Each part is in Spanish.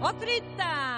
Ô, Prita!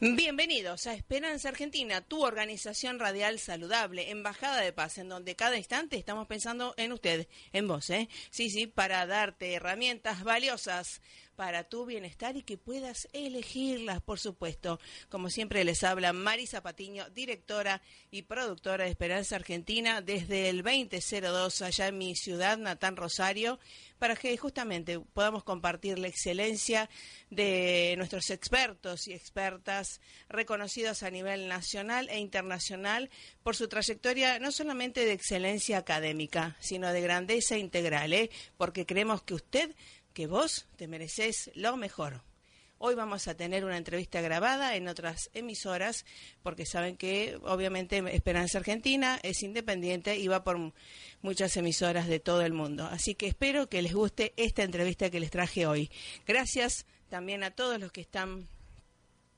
Bienvenidos a Esperanza Argentina, tu organización radial saludable, embajada de paz, en donde cada instante estamos pensando en usted, en vos, ¿eh? Sí, sí, para darte herramientas valiosas para tu bienestar y que puedas elegirlas, por supuesto. Como siempre les habla Marisa Patiño, directora y productora de Esperanza Argentina desde el 2002 allá en mi ciudad, Natán Rosario, para que justamente podamos compartir la excelencia de nuestros expertos y expertas reconocidos a nivel nacional e internacional por su trayectoria no solamente de excelencia académica, sino de grandeza integral, ¿eh? porque creemos que usted que vos te mereces lo mejor. Hoy vamos a tener una entrevista grabada en otras emisoras, porque saben que obviamente Esperanza Argentina es independiente y va por muchas emisoras de todo el mundo. Así que espero que les guste esta entrevista que les traje hoy. Gracias también a todos los que están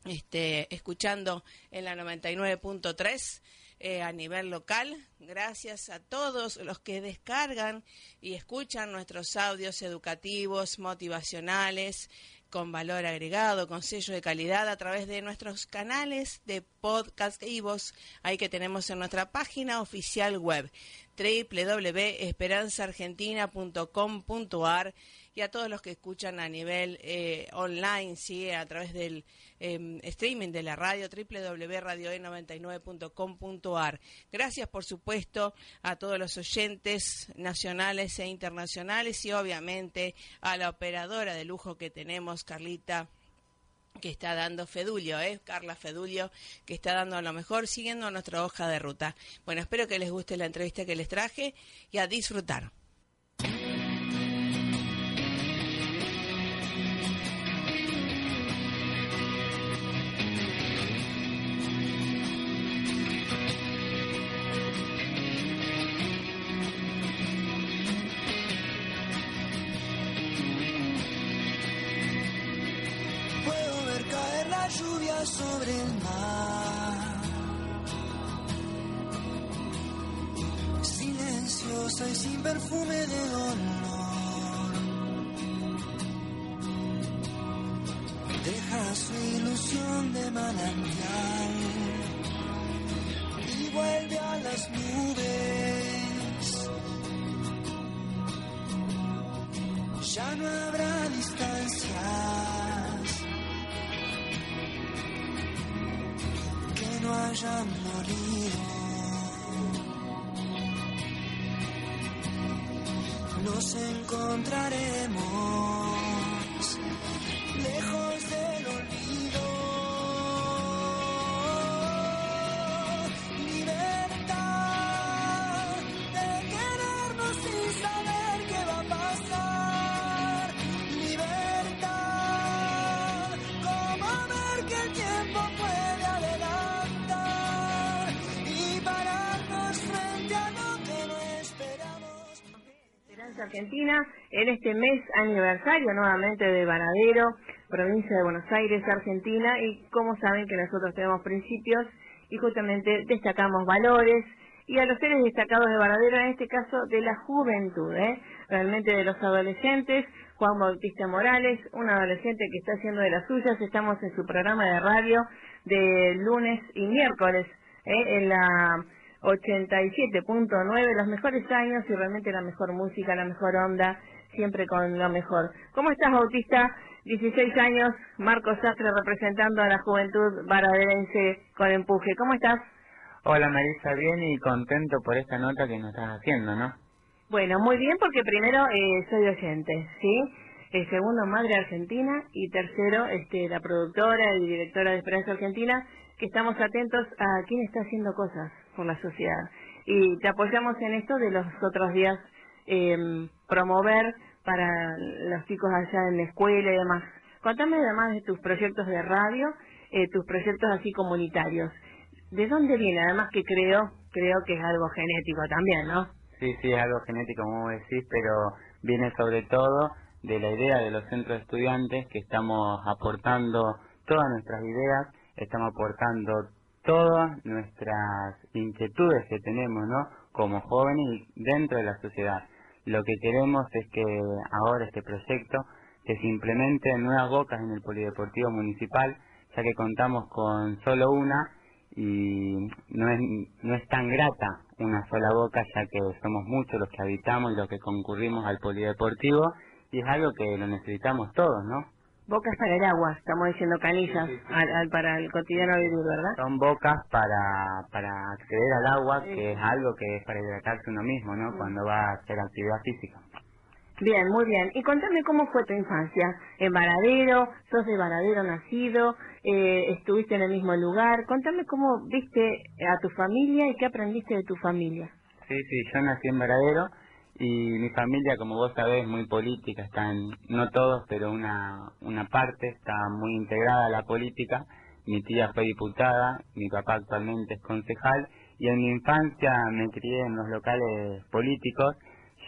este, escuchando en la 99.3 eh, a nivel local. Gracias a todos los que descargan y escuchan nuestros audios educativos, motivacionales, con valor agregado, con sello de calidad a través de nuestros canales de podcast y voz ahí que tenemos en nuestra página oficial web www.esperanzaargentina.com.ar y a todos los que escuchan a nivel eh, online, sí, a través del em, streaming de la radio www.radioe99.com.ar. Gracias, por supuesto, a todos los oyentes nacionales e internacionales y obviamente a la operadora de lujo que tenemos, Carlita que está dando Fedulio, ¿eh? Carla Fedulio, que está dando a lo mejor siguiendo nuestra hoja de ruta. Bueno, espero que les guste la entrevista que les traje y a disfrutar. Su ilusión de manantial y vuelve a las nubes. Ya no habrá distancias que no hayan morido. nos encontraremos Argentina en este mes aniversario nuevamente de Varadero, provincia de Buenos Aires, Argentina, y como saben que nosotros tenemos principios y justamente destacamos valores y a los seres destacados de Varadero, en este caso de la juventud, ¿eh? realmente de los adolescentes, Juan Bautista Morales, un adolescente que está haciendo de las suyas, estamos en su programa de radio de lunes y miércoles, ¿eh? en la 87.9, los mejores años y realmente la mejor música, la mejor onda, siempre con lo mejor. ¿Cómo estás, Bautista? 16 años, Marcos Sastre representando a la juventud varaderense con empuje. ¿Cómo estás? Hola Marisa, bien y contento por esta nota que nos estás haciendo, ¿no? Bueno, muy bien porque primero eh, soy oyente, ¿sí? Eh, segundo, madre argentina y tercero, este, la productora y directora de Esperanza Argentina, que estamos atentos a quién está haciendo cosas por la sociedad. Y te apoyamos en esto de los otros días eh, promover para los chicos allá en la escuela y demás. Contame además de tus proyectos de radio, eh, tus proyectos así comunitarios. ¿De dónde viene? Además que creo, creo que es algo genético también, ¿no? Sí, sí, es algo genético, como decís, pero viene sobre todo de la idea de los centros de estudiantes que estamos aportando todas nuestras ideas, estamos aportando todas nuestras inquietudes que tenemos, ¿no? Como jóvenes y dentro de la sociedad. Lo que queremos es que ahora este proyecto que se implemente nuevas bocas en el Polideportivo Municipal, ya que contamos con solo una y no es, no es tan grata una sola boca, ya que somos muchos los que habitamos y los que concurrimos al Polideportivo y es algo que lo necesitamos todos, ¿no? Bocas para el agua, estamos diciendo canillas Sí, sí, sí. Al, al- para el cotidiano vivir, ¿verdad? Son bocas para, para acceder al agua, que es algo que es para hidratarse uno mismo, ¿no? Cuando va a hacer actividad física. Bien, muy bien. Y contame cómo fue tu infancia. En Varadero, sos de Varadero nacido, eh, estuviste en el mismo lugar. Contame cómo viste a tu familia y qué aprendiste de tu familia. Sí, sí, yo nací en Varadero y mi familia, como vos sabés, muy política, están, no todos, pero una, una parte está muy integrada a la política. Mi tía fue diputada, mi papá actualmente es concejal y en mi infancia me crié en los locales políticos.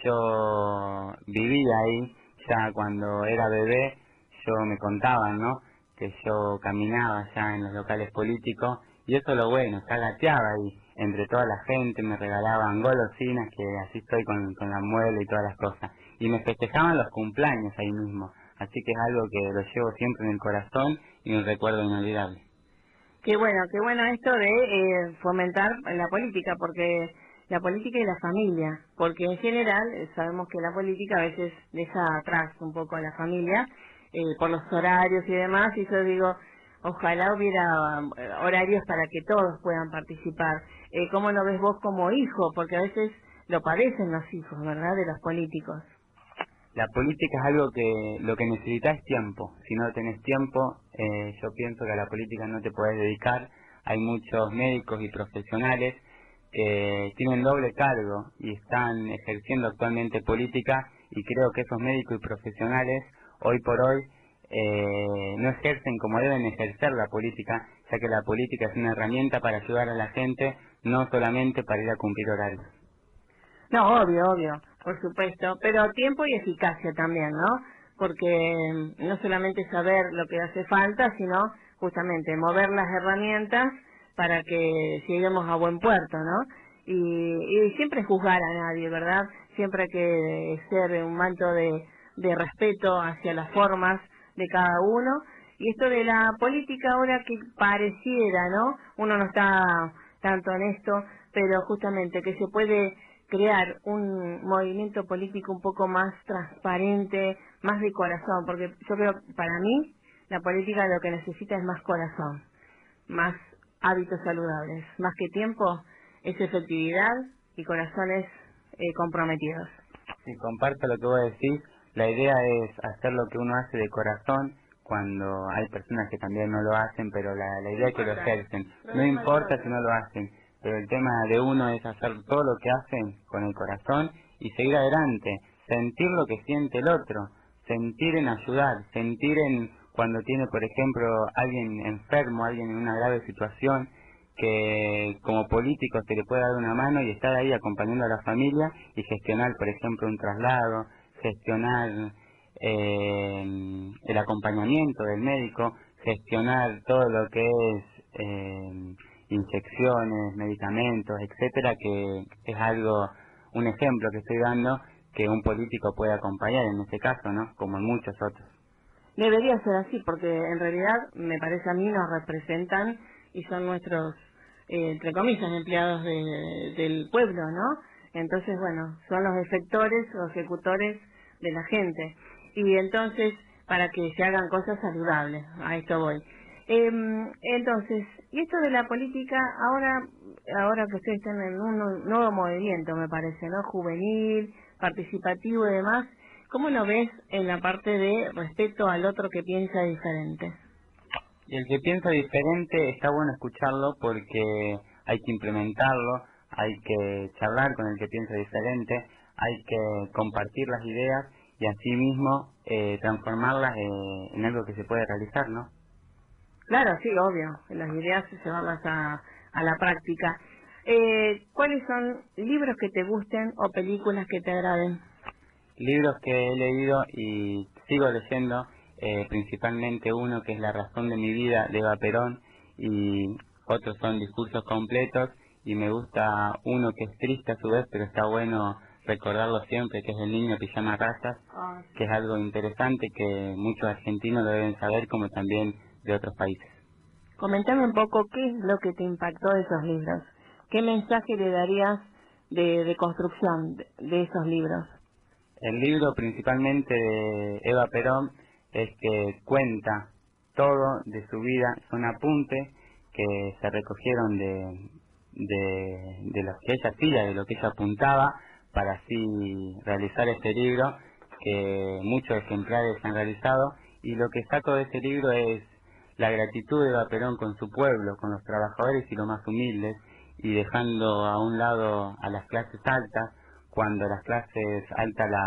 Yo vivía ahí, ya cuando era bebé, yo me contaban, ¿no? Que yo caminaba ya en los locales políticos y eso es lo bueno, ya gateaba ahí entre toda la gente, me regalaban golosinas, que así estoy con, con la muela y todas las cosas. Y me festejaban los cumpleaños ahí mismo. Así que es algo que lo llevo siempre en el corazón y un recuerdo inolvidable. Qué bueno, qué bueno esto de eh, fomentar la política, porque la política y la familia, porque en general eh, sabemos que la política a veces deja atrás un poco a la familia eh, por los horarios y demás, y yo digo, ojalá hubiera eh, horarios para que todos puedan participar. Eh, ¿Cómo lo ves vos como hijo? Porque a veces lo padecen los hijos, ¿verdad?, de los políticos. La política es algo que lo que necesitas es tiempo. Si no tenés tiempo, eh, yo pienso que a la política no te podés dedicar. Hay muchos médicos y profesionales que tienen doble cargo y están ejerciendo actualmente política y creo que esos médicos y profesionales hoy por hoy eh, no ejercen como deben ejercer la política, ya que la política es una herramienta para ayudar a la gente, no solamente para ir a cumplir horarios. No, obvio, obvio, por supuesto, pero tiempo y eficacia también, ¿no? Porque mm, no solamente saber lo que hace falta, sino justamente mover las herramientas para que lleguemos a buen puerto, ¿no? Y, siempre juzgar a nadie, ¿verdad? Siempre hay que ser un manto de, de respeto hacia las formas de cada uno Y esto de la política ahora que pareciera, ¿no? Uno no está tanto en esto, pero justamente que se puede crear un movimiento político un poco más transparente, más de corazón, porque yo creo, para mí, la política lo que necesita es más corazón, más hábitos saludables, más que tiempo, es efectividad y corazones eh, comprometidos. Sí, comparto lo que vos decís. La idea es hacer lo que uno hace de corazón cuando hay personas que también no lo hacen, pero la, la idea es que lo ejercen. No importa si no lo hacen, pero el tema de uno es hacer todo lo que hacen con el corazón y seguir adelante, sentir lo que siente el otro, sentir en ayudar, sentir en cuando tiene, por ejemplo, alguien enfermo, alguien en una grave situación, que como político se le puede dar una mano y estar ahí acompañando a la familia y gestionar, por ejemplo, un traslado, gestionar eh, el acompañamiento del médico, gestionar todo lo que es eh, inyecciones, medicamentos, etcétera, que es algo, un ejemplo que estoy dando que un político puede acompañar en este caso, ¿no? Como en muchos otros. Debería ser así, porque en realidad, me parece a mí, nos representan y son nuestros, eh, entre comillas, empleados de, del pueblo, ¿no? Entonces, bueno, son los efectores o ejecutores de la gente. Y entonces, para que se hagan cosas saludables, a esto voy. Eh, entonces, y esto de la política, ahora ahora que ustedes están en un nuevo movimiento, me parece, ¿no? Juvenil, participativo y demás, ¿cómo lo ves en la parte de respeto al otro que piensa diferente? El que piensa diferente está bueno escucharlo porque hay que implementarlo, hay que charlar con el que piensa diferente, hay que compartir las ideas y asimismo eh, transformarlas eh, en algo que se puede realizar, ¿no? Claro, sí, obvio, las ideas se llevarlas a, a la práctica. Eh, ¿Cuáles son libros que te gusten o películas que te agraden? Libros que he leído y sigo leyendo eh, principalmente uno que es La razón de mi vida de Eva Perón y otros son discursos completos y me gusta uno que es triste a su vez pero está bueno recordarlo siempre que es El niño que llama razas Ah, que es algo interesante que muchos argentinos lo deben saber como también de otros países. Comentame un poco qué es lo que te impactó de esos libros. ¿Qué mensaje le darías de, de construcción de, de esos libros? El libro principalmente de Eva Perón es que cuenta todo de su vida, son apuntes que se recogieron de, de, de lo que ella hacía, de lo que ella apuntaba, para así realizar este libro, que muchos ejemplares han realizado, y lo que saco de ese libro es la gratitud de Eva Perón con su pueblo, con los trabajadores y los más humildes, y dejando a un lado a las clases altas, cuando las clases altas la,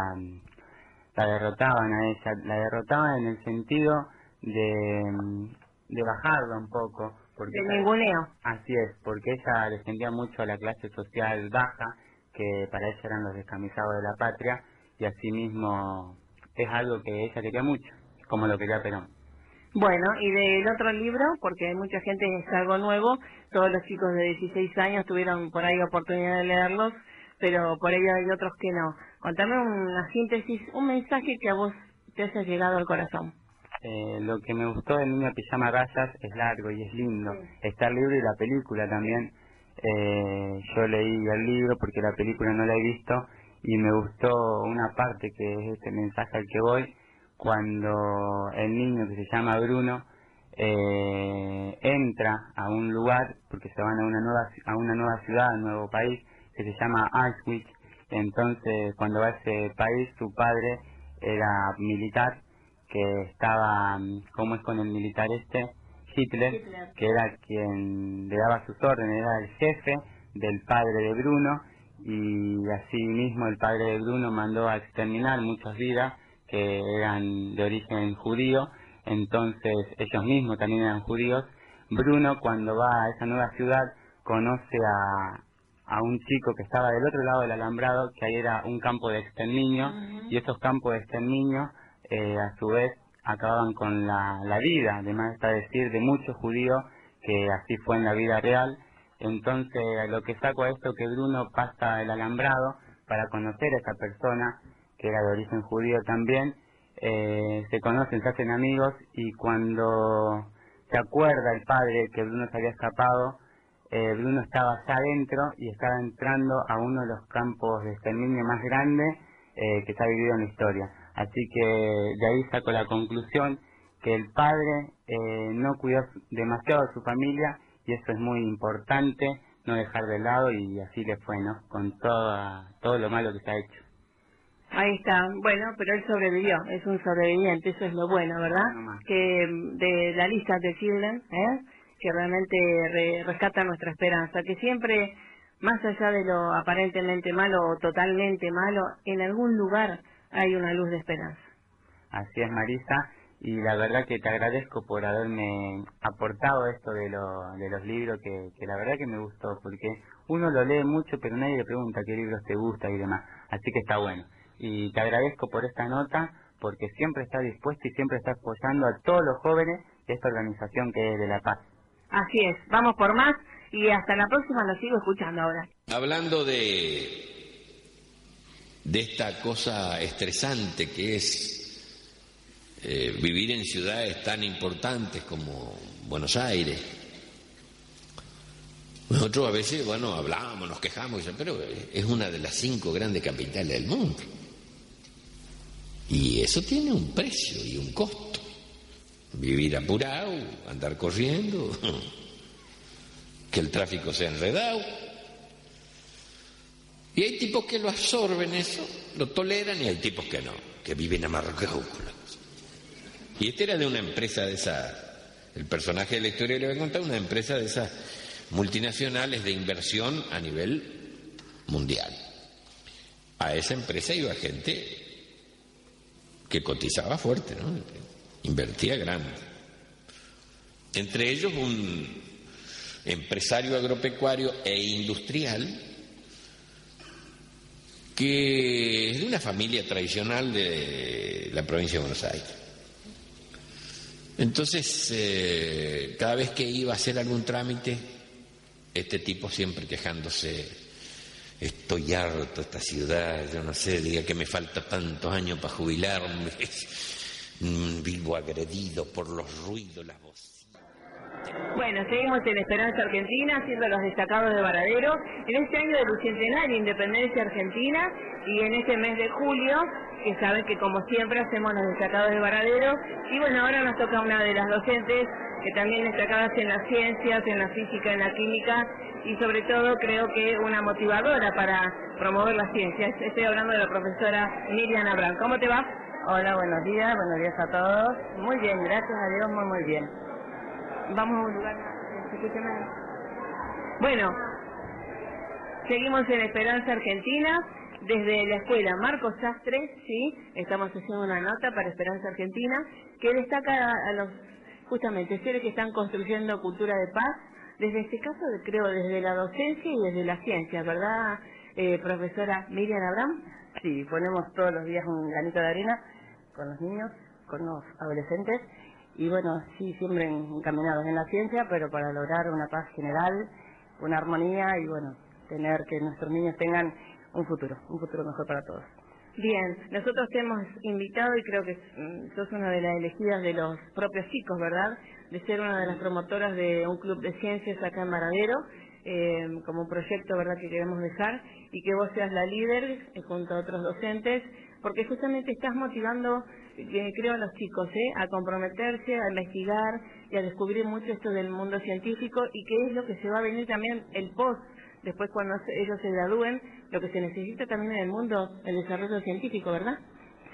la derrotaban a ella, la derrotaban en el sentido de, de bajarla un poco, porque De ninguneo. así es, porque ella defendía mucho a la clase social baja, que para ella eran los descamisados de la patria, y asimismo es algo que ella quería mucho, como lo quería Perón. Bueno, y del otro libro, porque hay mucha gente es algo nuevo, todos los chicos de 16 años tuvieron por ahí oportunidad de leerlos, pero por ahí hay otros que no. Contame una síntesis, un mensaje que a vos te haya llegado al corazón. Eh, lo que me gustó del niño pijama rayas es largo y es lindo. Está el libro y la película también. Eh, yo leí el libro porque la película no la he visto y me gustó una parte que es este mensaje al que voy, cuando el niño que se llama Bruno eh, entra a un lugar, porque se van a una nueva a una nueva ciudad, a un nuevo país, que se llama Auschwitz. Entonces, cuando va a ese país, su padre era militar, que estaba, mm, ¿cómo es con el militar este? Hitler, Hitler. que era quien le daba sus órdenes, era el jefe del padre de Bruno, y así mismo el padre de Bruno mandó a exterminar muchas vidas que eran de origen judío, entonces ellos mismos también eran judíos. Bruno cuando va a esa nueva ciudad conoce a, a un chico que estaba del otro lado del alambrado, que ahí era un campo de exterminio, y esos campos de exterminio eh, a su vez acababan con la, la vida, además está decir, de muchos judíos, que así fue en la vida real. Entonces, lo que saco a esto que Bruno pasa el alambrado para conocer a esa persona, que era de origen judío también, eh, se conocen, se hacen amigos y cuando se acuerda el padre que Bruno se había escapado, eh, Bruno estaba allá adentro y estaba entrando a uno de los campos de exterminio más grandes eh, que se ha vivido en la historia. Así que de ahí saco la conclusión que el padre eh, no cuidó demasiado a su familia y eso es muy importante, no dejar de lado y así le fue, ¿no? Con toda, todo lo malo que se ha hecho. Ahí está, bueno, pero él sobrevivió, es un sobreviviente, eso es lo bueno, ¿verdad? Que mm, de la lista de Children, ¿eh? que realmente re- rescata nuestra esperanza, que siempre, más allá de lo aparentemente malo o totalmente malo, en algún lugar hay una luz de esperanza. Así es, Marisa, y la verdad que te agradezco por haberme aportado esto de, lo, de los libros, que, que la verdad que me gustó, porque uno lo lee mucho, pero nadie le pregunta qué libros te gusta y demás, así que está bueno. Y te agradezco por esta nota, porque siempre está dispuesto y siempre está apoyando a todos los jóvenes de esta organización que es de La Paz. Así es, vamos por más y hasta la próxima lo sigo escuchando ahora. Hablando de, de esta cosa estresante que es eh, vivir en ciudades tan importantes como Buenos Aires. Nosotros a veces, bueno, hablamos, nos quejamos, pero es una de las cinco grandes capitales del mundo. Y eso tiene un precio y un costo. Vivir apurado, andar corriendo, que el tráfico sea enredado. Y hay tipos que lo absorben eso, lo toleran, y hay tipos que no, que viven amargados. Y este era de una empresa de esa, el personaje de la historia le voy a contar, una empresa de esas multinacionales de inversión a nivel mundial. A esa empresa iba gente que cotizaba fuerte, ¿no? Invertía grande. Entre ellos un empresario agropecuario e industrial que es de una familia tradicional de la provincia de Buenos Aires. Entonces, eh, cada vez que iba a hacer algún trámite, este tipo siempre quejándose, estoy harto de esta ciudad, yo no sé, diga que me falta tantos años para jubilarme, Mm, vivo agredido por los ruidos, las voces. Bueno, seguimos en Esperanza Argentina, siendo los destacados de Varadero, en este año del Bicentenario de Independencia Argentina y en este mes de julio, que saben que como siempre hacemos los destacados de Varadero, y bueno, ahora nos toca una de las docentes que también destacadas en las ciencias, en la física, en la química y sobre todo creo que una motivadora para promover las ciencias. Estoy hablando de la profesora Miriam Abraham. ¿Cómo te va? Hola, buenos días, buenos días a todos. Muy bien, gracias a Dios, muy, muy bien. Vamos a un lugar. ¿se escucha mal? Bueno, seguimos en Esperanza Argentina. Desde la escuela Marcos Sastre, sí, estamos haciendo una nota para Esperanza Argentina que destaca a los justamente seres que están construyendo cultura de paz, desde este caso, creo, desde la docencia y desde la ciencia, ¿verdad, eh, profesora Miriam Abraham? Sí, ponemos todos los días un granito de arena con los niños, con los adolescentes y bueno, sí, siempre encaminados en la ciencia, pero para lograr una paz general, una armonía y bueno, tener que nuestros niños tengan un futuro, un futuro mejor para todos. Bien, nosotros te hemos invitado y creo que mm, sos una de las elegidas de los propios chicos, ¿verdad? De ser una de las promotoras de un club de ciencias acá en Maradero, eh, como proyecto, ¿verdad?, que queremos dejar y que vos seas la líder eh, junto a otros docentes, porque justamente estás motivando, eh, creo, a los chicos, ¿eh?, a comprometerse, a investigar y a descubrir mucho esto del mundo científico y que es lo que se va a venir también el post después cuando ellos se gradúen, lo que se necesita también en el mundo, el desarrollo científico, ¿verdad?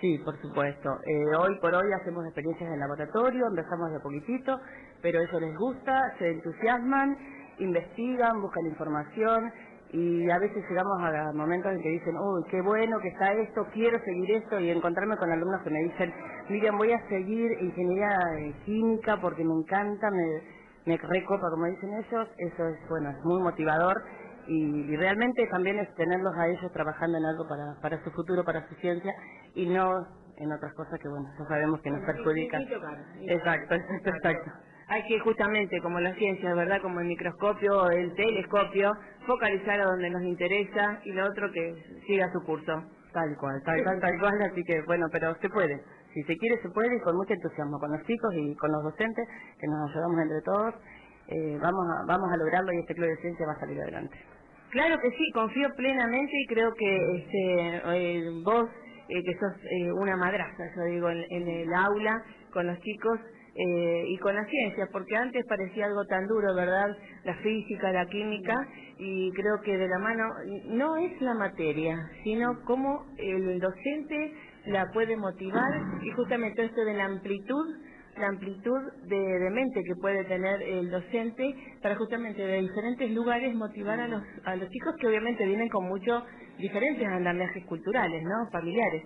Sí, por supuesto. Eh, hoy por hoy hacemos experiencias en laboratorio, empezamos de poquitito, pero eso les gusta, se entusiasman, investigan, buscan información y a veces llegamos a momentos en que dicen, uy, qué bueno que está esto, quiero seguir esto y encontrarme con alumnos que me dicen, Miriam, voy a seguir ingeniería química porque me encanta, me, me recopa, como dicen ellos, eso es, bueno, es muy motivador y, y realmente también es tenerlos a ellos trabajando en algo para, para su futuro, para su ciencia y no en otras cosas que, bueno, ya sabemos que nos perjudican. Exacto, exacto, exacto. Hay que justamente, como la ciencia, ¿verdad? Como el microscopio, el telescopio, focalizar a donde nos interesa y lo otro que siga su curso. Tal cual, tal cual, tal cual, así que bueno, pero se puede, si se quiere se puede y con mucho entusiasmo, con los chicos y con los docentes, que nos ayudamos entre todos, eh, vamos, a, vamos a lograrlo y este Club de Ciencia va a salir adelante. Claro que sí, confío plenamente y creo que este, eh, vos, eh, que sos eh, una madraza, yo digo, en, en el aula, con los chicos eh, y con la ciencia, porque antes parecía algo tan duro, ¿verdad? La física, la química, y creo que de la mano no es la materia, sino cómo el docente la puede motivar y justamente esto de la amplitud la amplitud de, de, mente que puede tener el docente para justamente de diferentes lugares motivar a los, a los chicos que obviamente vienen con muchos diferentes andamiajes culturales, ¿no? Familiares.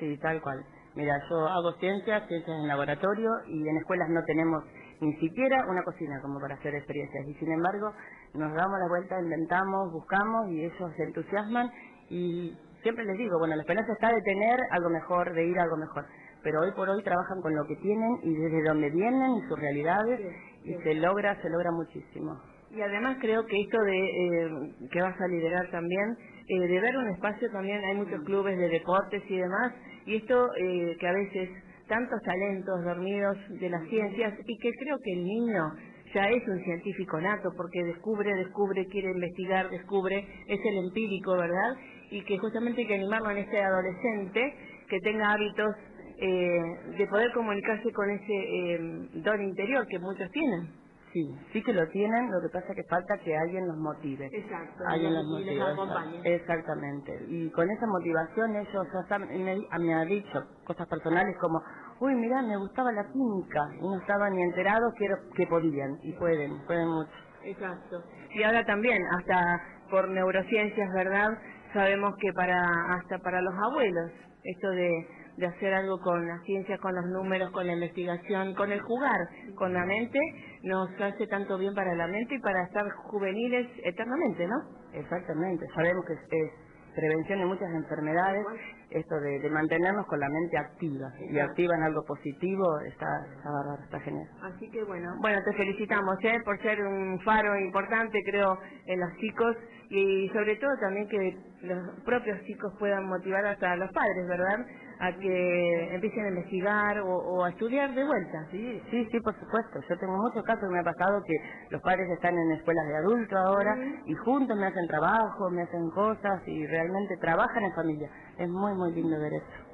Sí, tal cual. Mira, yo hago ciencias, ciencias en laboratorio y en escuelas no tenemos ni siquiera una cocina como para hacer experiencias. Y sin embargo nos damos la vuelta, inventamos, buscamos y ellos se entusiasman y siempre les digo, bueno, la esperanza está de tener algo mejor, de ir a algo mejor. Pero hoy por hoy trabajan con lo que tienen y desde donde vienen y sus realidades y se logra, se logra muchísimo. Y además creo que esto de eh, que vas a liderar también, eh, de ver un espacio también, hay muchos clubes de deportes y demás, y esto eh, que a veces tantos talentos dormidos de las ciencias y que creo que el niño ya es un científico nato porque descubre, descubre, quiere investigar, descubre, es el empírico, ¿verdad? Y que justamente hay que animarlo en este adolescente que tenga hábitos eh, de poder comunicarse con ese eh, don interior que muchos tienen. Sí, sí que lo tienen, lo que pasa es que falta que alguien los motive. Exacto, alguien los y motive. les acompañe. Exactamente. Y con esa motivación ellos ya saben, y me, me han dicho cosas personales como, uy, mira, me gustaba la química, y no estaban ni enterados que, que podían, y pueden, pueden mucho. Exacto. Y ahora también, hasta por neurociencias, ¿verdad? Sabemos que para hasta para los abuelos, esto de, de hacer algo con la ciencia, con los números, con la investigación, con el jugar, con la mente, nos hace tanto bien para la mente y para estar juveniles eternamente, ¿no? Exactamente, sabemos que es, es prevención de muchas enfermedades, esto de, de mantenernos con la mente activa, y activa en algo positivo, está, está bárbaro, está genial. Así que bueno, bueno, te felicitamos ¿eh? por ser un faro importante, creo, en los chicos y sobre todo también que los propios chicos puedan motivar hasta a los padres, ¿verdad? A que empiecen a investigar o, o a estudiar de vuelta. Sí, sí, sí, por supuesto. Yo tengo muchos casos que me ha pasado que los padres están en escuelas de adultos ahora y juntos me hacen trabajo, me hacen cosas y realmente trabajan en familia. Es muy, muy lindo ver eso.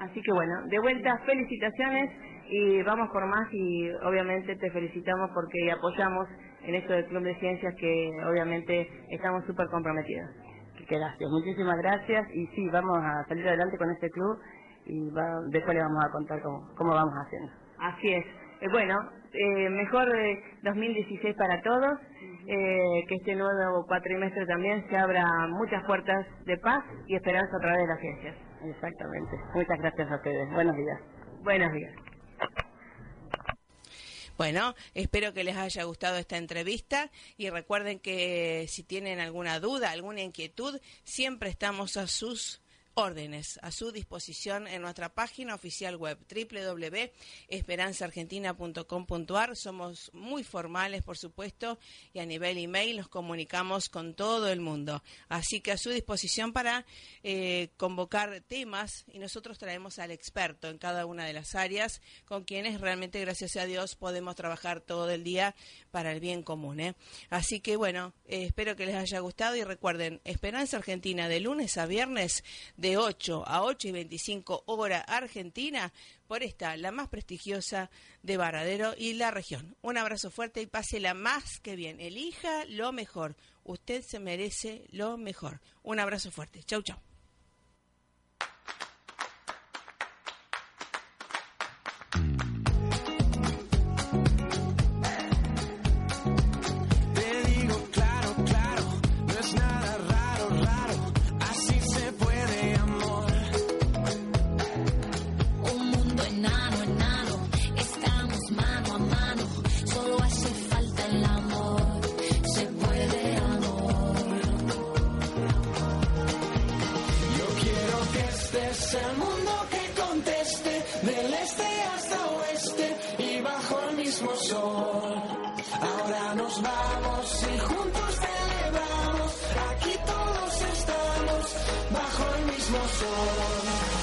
Así que bueno, de vuelta, felicitaciones y vamos por más y obviamente te felicitamos porque apoyamos en esto del Club de Ciencias que obviamente estamos súper comprometidos. Gracias, muchísimas gracias y sí, vamos a salir adelante con este club y va- después le vamos a contar cómo, cómo vamos haciendo. Así es. Eh, bueno, eh, mejor eh, 2016 para todos, eh, que este nuevo cuatrimestre también se abra muchas puertas de paz y esperanza a través de las ciencias. Exactamente. Muchas gracias a ustedes. Buenos días. Buenos días. Bueno, espero que les haya gustado esta entrevista y recuerden que si tienen alguna duda, alguna inquietud, siempre estamos a sus órdenes, a su disposición en nuestra página oficial web www.esperanzaargentina.com.ar. Somos muy formales, por supuesto, y a nivel email nos comunicamos con todo el mundo. Así que a su disposición para eh, convocar temas y nosotros traemos al experto en cada una de las áreas con quienes realmente, gracias a Dios, podemos trabajar todo el día para el bien común. ¿eh? Así que bueno, eh, espero que les haya gustado y recuerden, Esperanza Argentina de lunes a viernes de 8 a 8 y 25 hora Argentina por esta, la más prestigiosa de Varadero y la región. Un abrazo fuerte y pásela más que bien. Elija lo mejor. Usted se merece lo mejor. Un abrazo fuerte. Chau, chau. Mismo sol.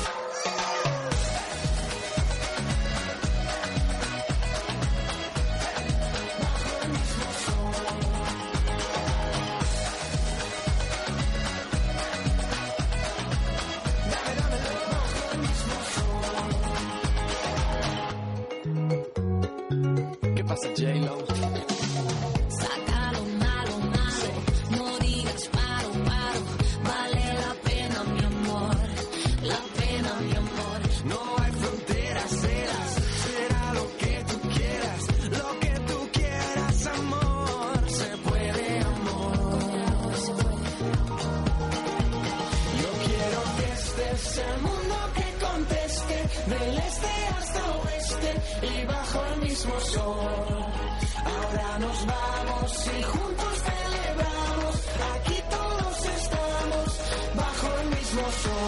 y bajo el mismo sol. Ahora nos vamos y juntos celebramos. Aquí todos estamos bajo el mismo sol.